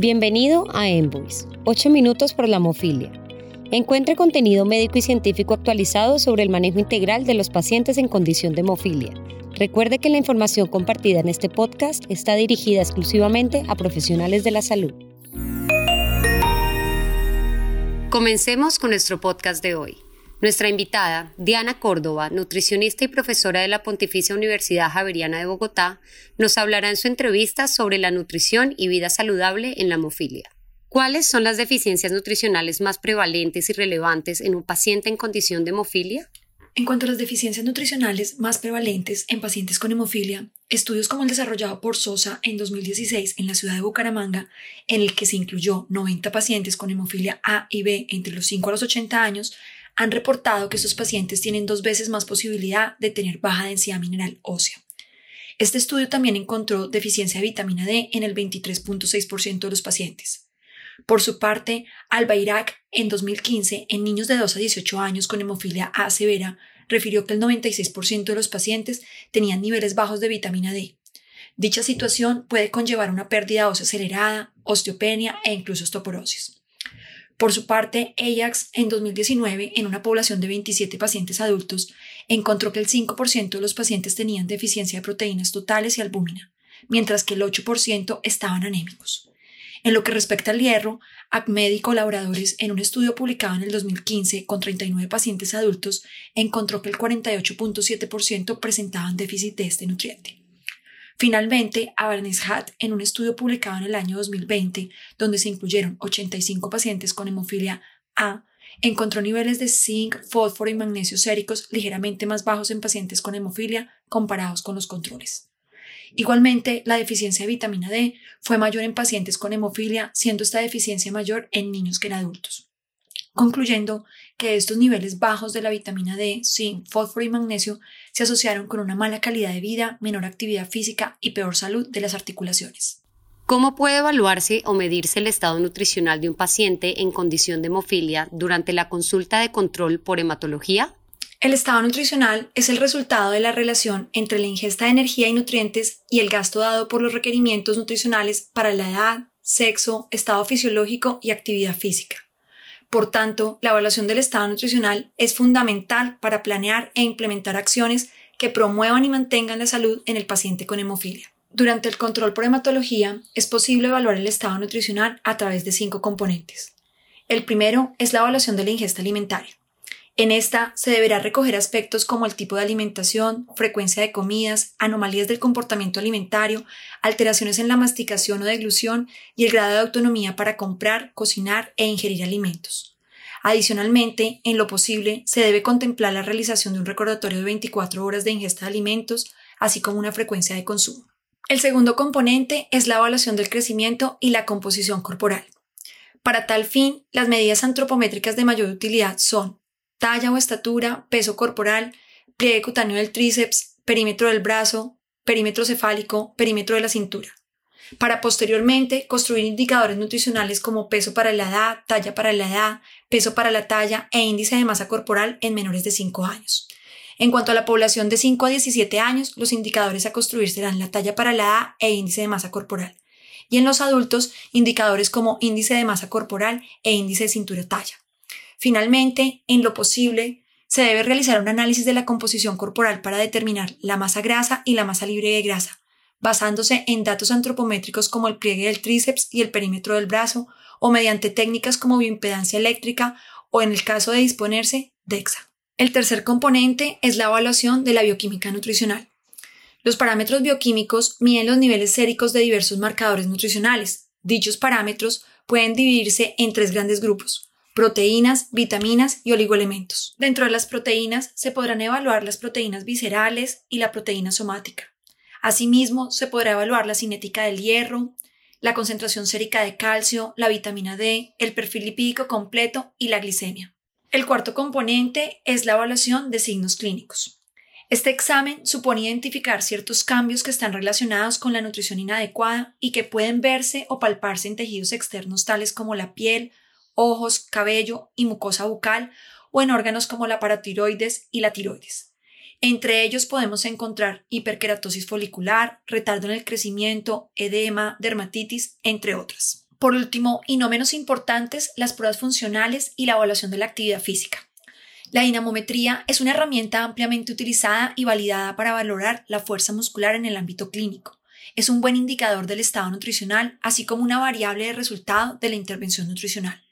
Bienvenido a Envoice, 8 minutos por la hemofilia. Encuentre contenido médico y científico actualizado sobre el manejo integral de los pacientes en condición de hemofilia. Recuerde que la información compartida en este podcast está dirigida exclusivamente a profesionales de la salud. Comencemos con nuestro podcast de hoy. Nuestra invitada, Diana Córdoba, nutricionista y profesora de la Pontificia Universidad Javeriana de Bogotá, nos hablará en su entrevista sobre la nutrición y vida saludable en la hemofilia. ¿Cuáles son las deficiencias nutricionales más prevalentes y relevantes en un paciente en condición de hemofilia? En cuanto a las deficiencias nutricionales más prevalentes en pacientes con hemofilia, estudios como el desarrollado por Sosa en 2016 en la ciudad de Bucaramanga, en el que se incluyó 90 pacientes con hemofilia A y B entre los 5 a los 80 años, han reportado que estos pacientes tienen dos veces más posibilidad de tener baja densidad mineral ósea. Este estudio también encontró deficiencia de vitamina D en el 23.6% de los pacientes. Por su parte, Albayrak, en 2015, en niños de 2 a 18 años con hemofilia A severa, refirió que el 96% de los pacientes tenían niveles bajos de vitamina D. Dicha situación puede conllevar una pérdida ósea acelerada, osteopenia e incluso osteoporosis. Por su parte, Ajax, en 2019, en una población de 27 pacientes adultos, encontró que el 5% de los pacientes tenían deficiencia de proteínas totales y albúmina, mientras que el 8% estaban anémicos. En lo que respecta al hierro, ACMED y colaboradores en un estudio publicado en el 2015 con 39 pacientes adultos encontró que el 48.7% presentaban déficit de este nutriente. Finalmente, Hat, en un estudio publicado en el año 2020, donde se incluyeron 85 pacientes con hemofília A, encontró niveles de zinc, fósforo y magnesio séricos ligeramente más bajos en pacientes con hemofilia comparados con los controles. Igualmente, la deficiencia de vitamina D fue mayor en pacientes con hemofilia, siendo esta deficiencia mayor en niños que en adultos concluyendo que estos niveles bajos de la vitamina D, zinc, fósforo y magnesio se asociaron con una mala calidad de vida, menor actividad física y peor salud de las articulaciones. ¿Cómo puede evaluarse o medirse el estado nutricional de un paciente en condición de hemofilia durante la consulta de control por hematología? El estado nutricional es el resultado de la relación entre la ingesta de energía y nutrientes y el gasto dado por los requerimientos nutricionales para la edad, sexo, estado fisiológico y actividad física. Por tanto, la evaluación del estado nutricional es fundamental para planear e implementar acciones que promuevan y mantengan la salud en el paciente con hemofilia. Durante el control por hematología es posible evaluar el estado nutricional a través de cinco componentes. El primero es la evaluación de la ingesta alimentaria. En esta se deberá recoger aspectos como el tipo de alimentación, frecuencia de comidas, anomalías del comportamiento alimentario, alteraciones en la masticación o deglución y el grado de autonomía para comprar, cocinar e ingerir alimentos. Adicionalmente, en lo posible, se debe contemplar la realización de un recordatorio de 24 horas de ingesta de alimentos, así como una frecuencia de consumo. El segundo componente es la evaluación del crecimiento y la composición corporal. Para tal fin, las medidas antropométricas de mayor utilidad son talla o estatura, peso corporal, pliegue cutáneo del tríceps, perímetro del brazo, perímetro cefálico, perímetro de la cintura. Para posteriormente construir indicadores nutricionales como peso para la edad, talla para la edad, peso para la talla e índice de masa corporal en menores de 5 años. En cuanto a la población de 5 a 17 años, los indicadores a construir serán la talla para la edad e índice de masa corporal. Y en los adultos, indicadores como índice de masa corporal e índice de cintura talla. Finalmente, en lo posible, se debe realizar un análisis de la composición corporal para determinar la masa grasa y la masa libre de grasa, basándose en datos antropométricos como el pliegue del tríceps y el perímetro del brazo, o mediante técnicas como bioimpedancia eléctrica o, en el caso de disponerse, DEXA. El tercer componente es la evaluación de la bioquímica nutricional. Los parámetros bioquímicos miden los niveles séricos de diversos marcadores nutricionales. Dichos parámetros pueden dividirse en tres grandes grupos proteínas, vitaminas y oligoelementos. Dentro de las proteínas se podrán evaluar las proteínas viscerales y la proteína somática. Asimismo, se podrá evaluar la cinética del hierro, la concentración sérica de calcio, la vitamina D, el perfil lipídico completo y la glicemia. El cuarto componente es la evaluación de signos clínicos. Este examen supone identificar ciertos cambios que están relacionados con la nutrición inadecuada y que pueden verse o palparse en tejidos externos tales como la piel, ojos, cabello y mucosa bucal o en órganos como la paratiroides y la tiroides. Entre ellos podemos encontrar hiperkeratosis folicular, retardo en el crecimiento, edema, dermatitis, entre otras. Por último, y no menos importantes, las pruebas funcionales y la evaluación de la actividad física. La dinamometría es una herramienta ampliamente utilizada y validada para valorar la fuerza muscular en el ámbito clínico. Es un buen indicador del estado nutricional, así como una variable de resultado de la intervención nutricional.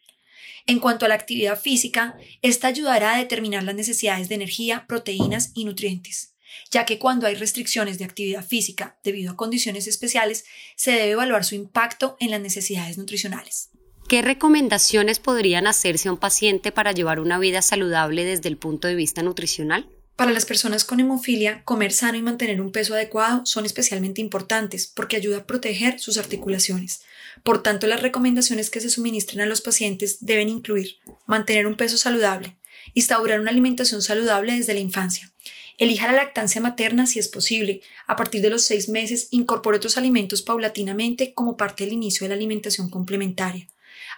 En cuanto a la actividad física, esta ayudará a determinar las necesidades de energía, proteínas y nutrientes, ya que cuando hay restricciones de actividad física debido a condiciones especiales, se debe evaluar su impacto en las necesidades nutricionales. ¿Qué recomendaciones podrían hacerse a un paciente para llevar una vida saludable desde el punto de vista nutricional? Para las personas con hemofilia, comer sano y mantener un peso adecuado son especialmente importantes porque ayuda a proteger sus articulaciones. Por tanto, las recomendaciones que se suministran a los pacientes deben incluir mantener un peso saludable, instaurar una alimentación saludable desde la infancia, elija la lactancia materna si es posible, a partir de los seis meses incorpore otros alimentos paulatinamente como parte del inicio de la alimentación complementaria.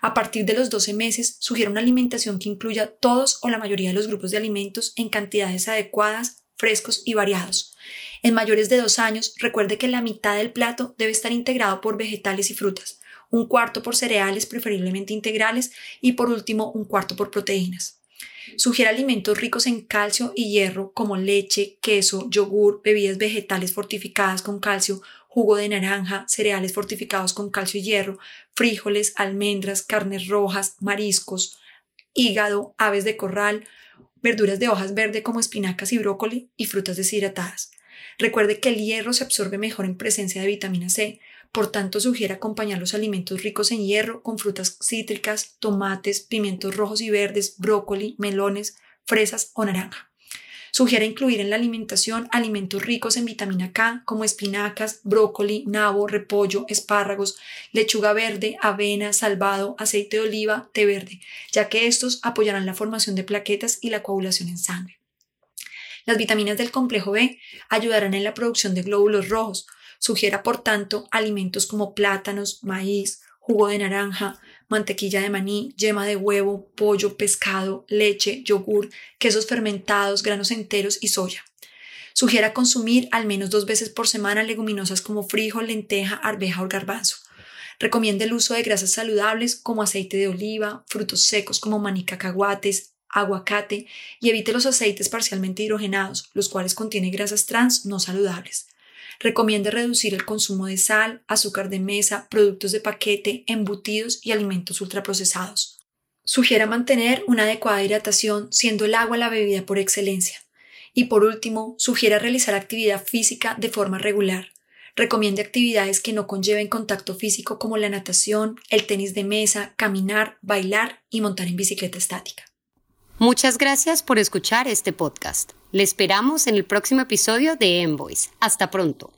A partir de los 12 meses, sugiere una alimentación que incluya todos o la mayoría de los grupos de alimentos en cantidades adecuadas, frescos y variados. En mayores de dos años, recuerde que la mitad del plato debe estar integrado por vegetales y frutas, un cuarto por cereales preferiblemente integrales y por último un cuarto por proteínas. Sugiere alimentos ricos en calcio y hierro como leche, queso, yogur, bebidas vegetales fortificadas con calcio, jugo de naranja, cereales fortificados con calcio y hierro, frijoles, almendras, carnes rojas, mariscos, hígado, aves de corral, verduras de hojas verde como espinacas y brócoli y frutas deshidratadas. Recuerde que el hierro se absorbe mejor en presencia de vitamina C, por tanto sugiere acompañar los alimentos ricos en hierro con frutas cítricas, tomates, pimientos rojos y verdes, brócoli, melones, fresas o naranja. Sugiere incluir en la alimentación alimentos ricos en vitamina K como espinacas, brócoli, nabo, repollo, espárragos, lechuga verde, avena, salvado, aceite de oliva, té verde, ya que estos apoyarán la formación de plaquetas y la coagulación en sangre. Las vitaminas del complejo B ayudarán en la producción de glóbulos rojos. Sugiera, por tanto, alimentos como plátanos, maíz, jugo de naranja, mantequilla de maní, yema de huevo, pollo, pescado, leche, yogur, quesos fermentados, granos enteros y soya. Sugiera consumir al menos dos veces por semana leguminosas como frijol, lenteja, arveja o garbanzo. Recomienda el uso de grasas saludables como aceite de oliva, frutos secos como maní, cacahuates, aguacate y evite los aceites parcialmente hidrogenados, los cuales contienen grasas trans no saludables. Recomienda reducir el consumo de sal, azúcar de mesa, productos de paquete, embutidos y alimentos ultraprocesados. Sugiera mantener una adecuada hidratación, siendo el agua la bebida por excelencia. Y por último, sugiera realizar actividad física de forma regular. Recomiende actividades que no conlleven contacto físico como la natación, el tenis de mesa, caminar, bailar y montar en bicicleta estática. Muchas gracias por escuchar este podcast. Le esperamos en el próximo episodio de Envoys. Hasta pronto.